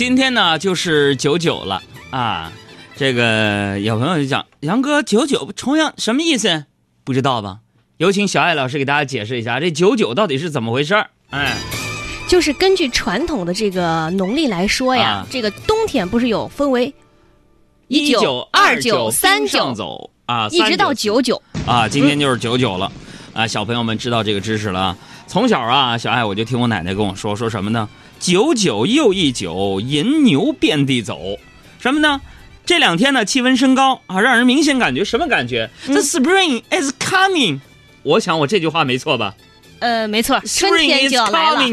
今天呢就是九九了啊，这个有朋友就讲杨哥九九重阳什么意思？不知道吧？有请小艾老师给大家解释一下，这九九到底是怎么回事儿？哎，就是根据传统的这个农历来说呀，啊这个冬天不是有分为一九二九三上九，走啊，一直到九九。啊，今天就是九九了，啊，小朋友们知道这个知识了啊。从小啊，小爱我就听我奶奶跟我说，说什么呢？九九又一九，银牛遍地走。什么呢？这两天呢，气温升高啊，让人明显感觉什么感觉、嗯 t h e spring is coming。我想我这句话没错吧呃，没错，春天就要来了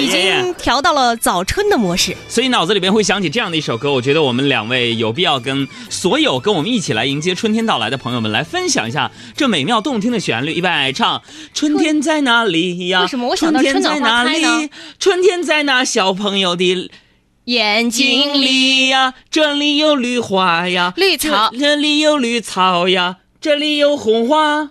已经调到了早春的模式。所以脑子里边会想起这样的一首歌，我觉得我们两位有必要跟所有跟我们一起来迎接春天到来的朋友们来分享一下这美妙动听的旋律。预备唱，春天在哪里呀？为什么我想到春天在哪春暖花开里？春天在那小朋友的眼睛里里呀，这里有绿花呀，绿草这这里有绿草呀，这里有红花。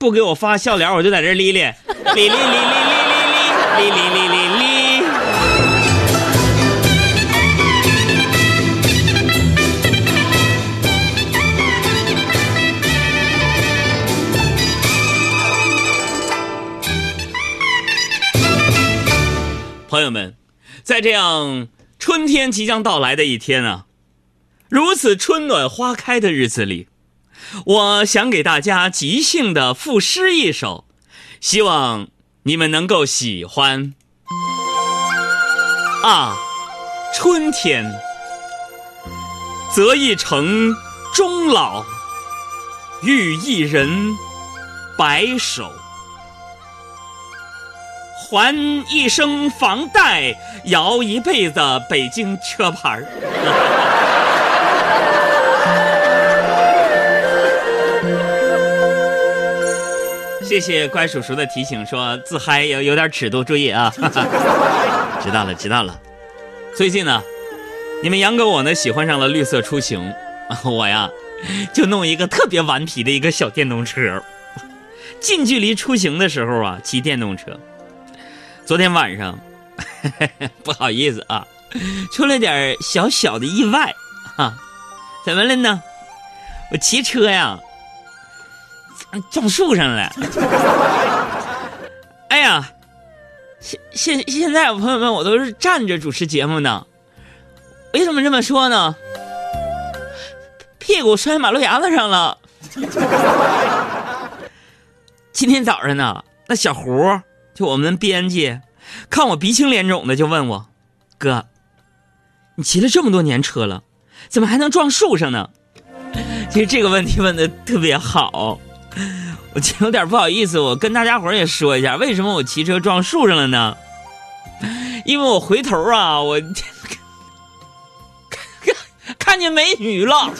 不给我发笑脸，我就在这儿哩哩哩哩哩哩哩哩哩哩哩哩哩。朋友们，在这样春天即将到来的一天啊，如此春暖花开的日子里。我想给大家即兴的赋诗一首，希望你们能够喜欢。啊，春天，择一城终老，遇一人白首，还一生房贷，摇一辈子北京车牌儿。谢谢乖叔叔的提醒，说自嗨有有点尺度，注意啊！知道了，知道了。最近呢，你们杨哥我呢喜欢上了绿色出行，我呀就弄一个特别顽皮的一个小电动车，近距离出行的时候啊骑电动车。昨天晚上 不好意思啊，出了点小小的意外啊，怎么了呢？我骑车呀。撞树上了。哎呀，现现现在朋友们，我都是站着主持节目呢。为什么这么说呢？屁股摔马路牙子上了。今天早上呢，那小胡就我们编辑，看我鼻青脸肿的，就问我：“哥，你骑了这么多年车了，怎么还能撞树上呢？”其实这个问题问的特别好。我有点不好意思，我跟大家伙也说一下，为什么我骑车撞树上了呢？因为我回头啊，我看 看见美女了，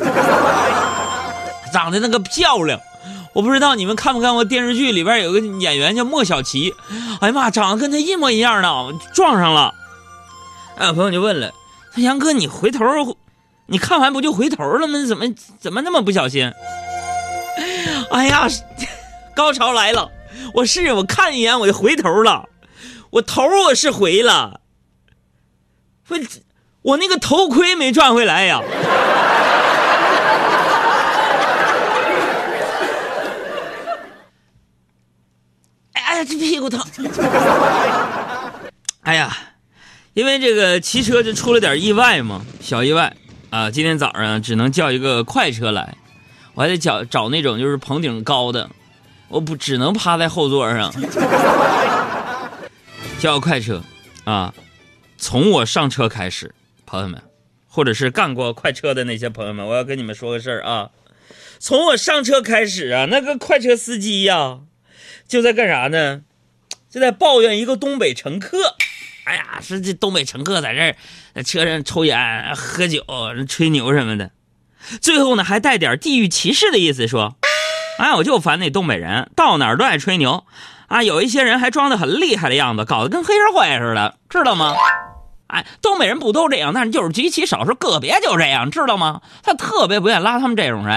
长得那个漂亮。我不知道你们看没看过电视剧里边有个演员叫莫小琪，哎呀妈，长得跟她一模一样的，撞上了。哎，朋友就问了，说杨哥，你回头，你看完不就回头了吗？怎么怎么那么不小心？哎呀，高潮来了！我是我看一眼我就回头了，我头我是回了，我我那个头盔没转回来呀。哎呀，这屁股疼！哎呀，因为这个骑车就出了点意外嘛，小意外啊！今天早上只能叫一个快车来。我还得找找那种就是棚顶高的，我不只能趴在后座上。叫快车啊！从我上车开始，朋友们，或者是干过快车的那些朋友们，我要跟你们说个事儿啊！从我上车开始啊，那个快车司机呀、就在干啥呢？就在抱怨一个东北乘客。哎呀，说这东北乘客在这儿车上抽烟、喝酒、吹牛什么的，最后呢还带点地域歧视的意思，说，哎，我就烦那东北人，到哪儿都爱吹牛，啊，有一些人还装的很厉害的样子，搞得跟黑社会似的，知道吗？哎，东北人不都这样，但是就是极其少数个别就这样，知道吗？他特别不愿意拉他们这种人。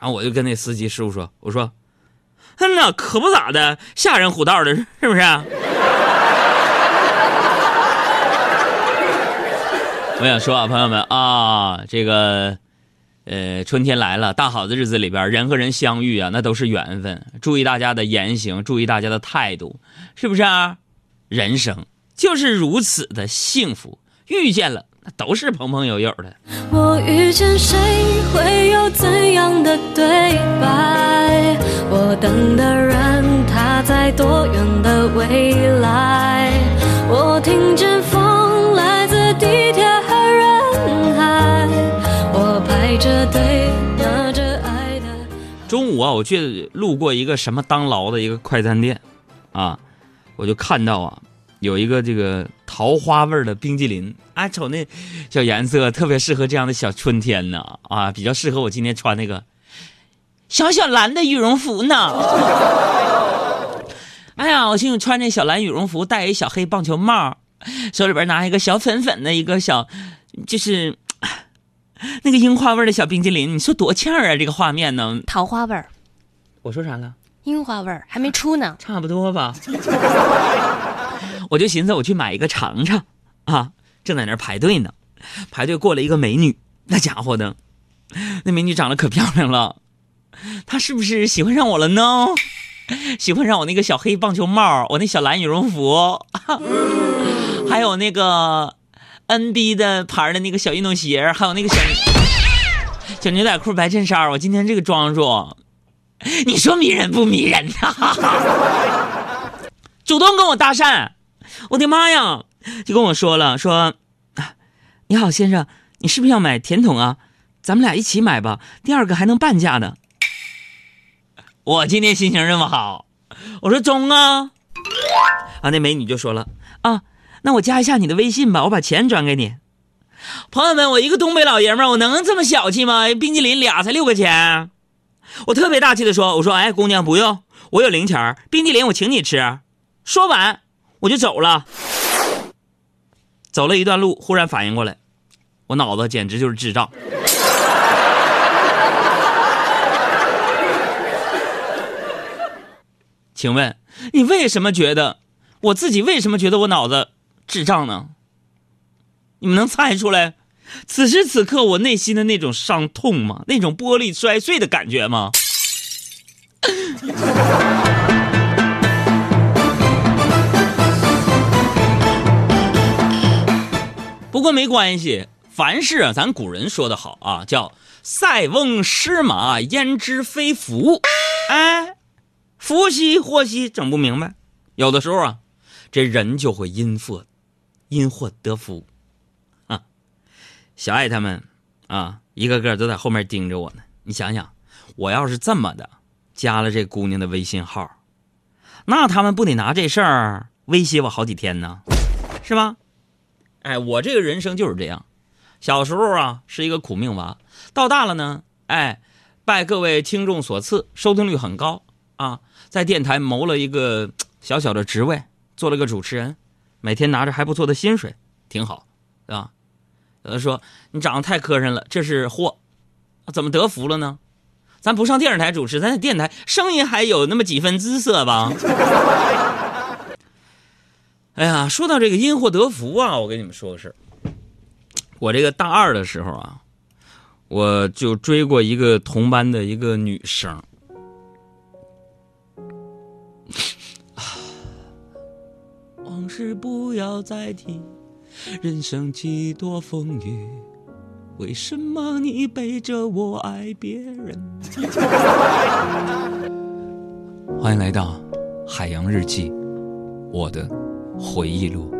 然后我就跟那司机师傅说：“我说，那可不咋的，吓人唬道的，是不是？”我想说啊，朋友们啊，这个，呃，春天来了，大好的日子里边，人和人相遇啊，那都是缘分。注意大家的言行，注意大家的态度，是不是啊？人生。就是如此的幸福，遇见了那都是朋朋友友的。我遇见谁会有怎样的对白？我等的人他在多远的未来？我听见风中午啊，我去路过一个什么当劳的一个快餐店，啊，我就看到啊。有一个这个桃花味的冰激凌，啊，瞅那小颜色，特别适合这样的小春天呢，啊，比较适合我今天穿那个小小蓝的羽绒服呢。哎呀，我寻思穿这小蓝羽绒服，戴一小黑棒球帽，手里边拿一个小粉粉的一个小，就是 那个樱花味的小冰激凌，你说多呛啊！这个画面呢？桃花味儿，我说啥了？樱花味儿还没出呢，差不多吧。我就寻思我去买一个尝尝，啊，正在那儿排队呢，排队过来一个美女，那家伙的，那美女长得可漂亮了，她是不是喜欢上我了呢？喜欢上我那个小黑棒球帽，我那小蓝羽绒服，还有那个 NB 的牌的那个小运动鞋，还有那个小小牛仔裤、白衬衫，我今天这个装束，你说迷人不迷人呐？主动跟我搭讪。我的妈呀！就跟我说了，说，你好先生，你是不是要买甜筒啊？咱们俩一起买吧，第二个还能半价呢。我今天心情这么好，我说中啊！啊，那美女就说了，啊，那我加一下你的微信吧，我把钱转给你。朋友们，我一个东北老爷们儿，我能这么小气吗？冰淇淋俩才六块钱，我特别大气的说，我说，哎，姑娘不用，我有零钱，冰淇淋我请你吃。说完。我就走了，走了一段路，忽然反应过来，我脑子简直就是智障。请问你为什么觉得我自己为什么觉得我脑子智障呢？你们能猜出来？此时此刻我内心的那种伤痛吗？那种玻璃摔碎的感觉吗？不过没关系，凡事啊，咱古人说的好啊，叫“塞翁失马，焉知非福”。哎，福兮祸兮，整不明白。有的时候啊，这人就会因祸，因祸得福。啊，小爱他们啊，一个个都在后面盯着我呢。你想想，我要是这么的加了这姑娘的微信号，那他们不得拿这事儿威胁我好几天呢？是吧？哎，我这个人生就是这样，小时候啊是一个苦命娃，到大了呢，哎，拜各位听众所赐，收听率很高啊，在电台谋了一个小小的职位，做了个主持人，每天拿着还不错的薪水，挺好，对吧？有的说你长得太磕碜了，这是祸，怎么得福了呢？咱不上电视台主持，咱在电台声音还有那么几分姿色吧？哎呀，说到这个因祸得福啊，我跟你们说个事儿。我这个大二的时候啊，我就追过一个同班的一个女生。是不要再提，人生几多风雨，为什么你背着我爱别人？欢迎来到海洋日记，我的。回忆录。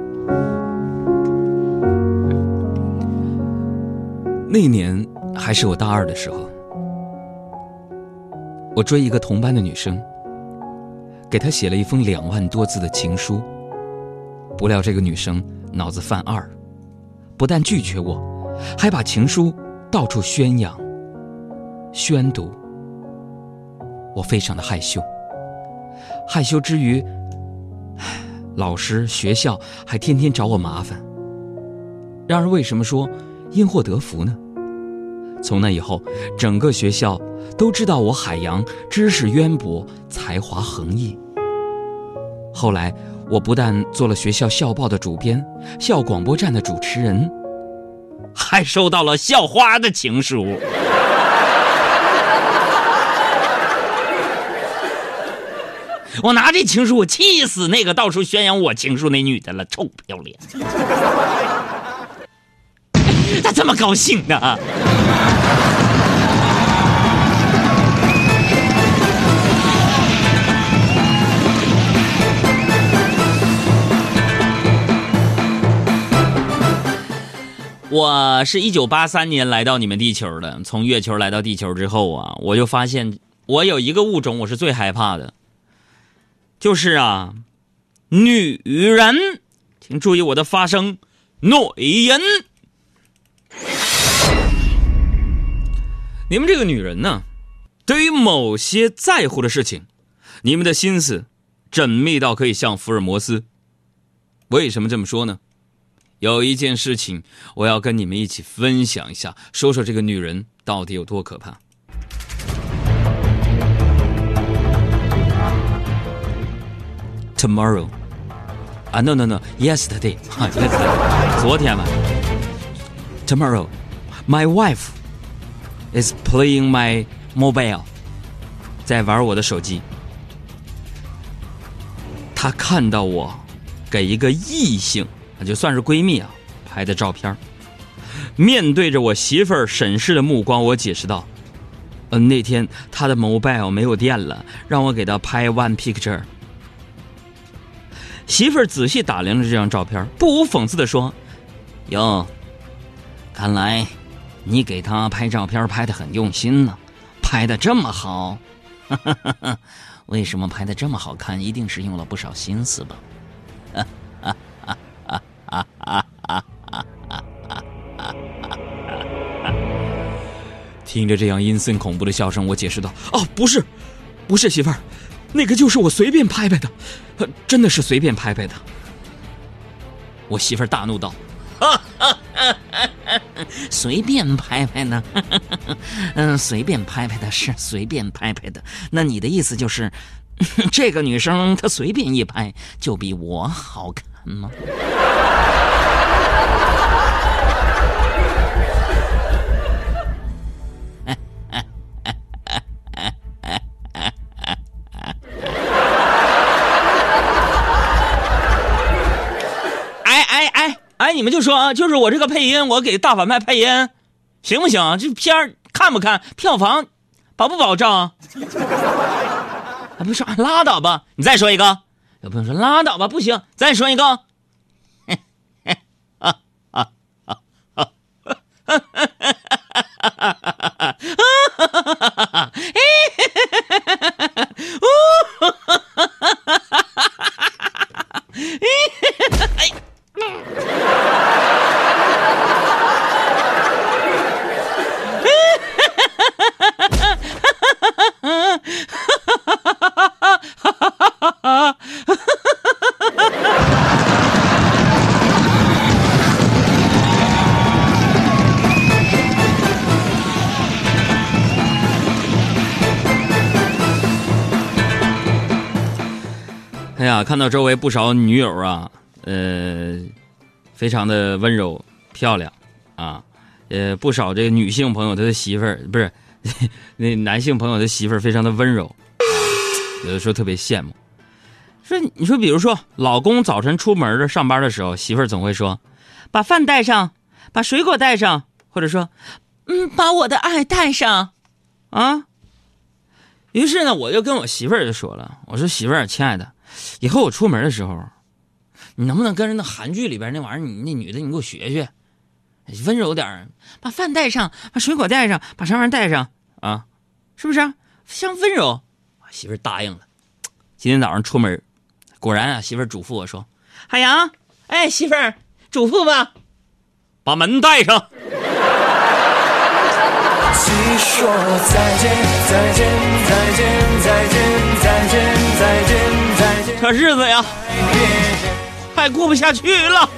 那年还是我大二的时候，我追一个同班的女生，给她写了一封两万多字的情书，不料这个女生脑子犯二，不但拒绝我，还把情书到处宣扬、宣读。我非常的害羞，害羞之余，老师、学校还天天找我麻烦。然而，为什么说因祸得福呢？从那以后，整个学校都知道我海洋知识渊博、才华横溢。后来，我不但做了学校校报的主编、校广播站的主持人，还收到了校花的情书。我拿这情书，我气死那个到处宣扬我情书那女的了，臭不要脸！咋这么高兴呢？我是一九八三年来到你们地球的，从月球来到地球之后啊，我就发现我有一个物种我是最害怕的，就是啊，女人，请注意我的发声，女人。你们这个女人呢，对于某些在乎的事情，你们的心思缜密到可以像福尔摩斯。为什么这么说呢？有一件事情我要跟你们一起分享一下，说说这个女人到底有多可怕。Tomorrow，啊，no no no，yesterday，yesterday，昨天嘛。Tomorrow，my wife is playing my mobile，在玩我的手机。她看到我给一个异性。那就算是闺蜜啊，拍的照片面对着我媳妇儿审视的目光，我解释道：“嗯，那天她的 mobile 没有电了，让我给她拍 one picture。”媳妇儿仔细打量着这张照片，不无讽刺的说：“哟，看来你给她拍照片拍的很用心呢，拍的这么好。为什么拍的这么好看？一定是用了不少心思吧？” 听着这样阴森恐怖的笑声，我解释道：“哦，不是，不是媳妇儿，那个就是我随便拍拍的，真的是随便拍拍的。”我媳妇儿大怒道：“ 随便拍拍呢？嗯，随便拍拍的是随便拍拍的。那你的意思就是，这个女生她随便一拍就比我好看吗？”你们就说啊，就是我这个配音，我给大反派配音，行不行？这片儿看不看？票房保不保证？啊，不说拉倒吧！你再说一个。有朋友说拉倒吧，不行，再说一个。哎呀，看到周围不少女友啊，呃，非常的温柔漂亮啊，呃，不少这个女性朋友她的媳妇儿不是 那男性朋友的媳妇儿非常的温柔，有的时候特别羡慕。说你说，比如说老公早晨出门的上班的时候，媳妇儿总会说：“把饭带上，把水果带上，或者说，嗯，把我的爱带上。”啊。于是呢，我就跟我媳妇儿就说了，我说媳妇儿，亲爱的。以后我出门的时候，你能不能跟着那韩剧里边那玩意儿，你那女的你给我学学，温柔点儿，把饭带上，把水果带上，把啥玩意儿带上啊？是不是、啊？像温柔。我媳妇答应了。今天早上出门，果然啊，媳妇嘱咐我说：“海洋，哎，媳妇儿，嘱咐吧，把门带上。”说再见，再见，再见，再见。这日子呀快过不下去了。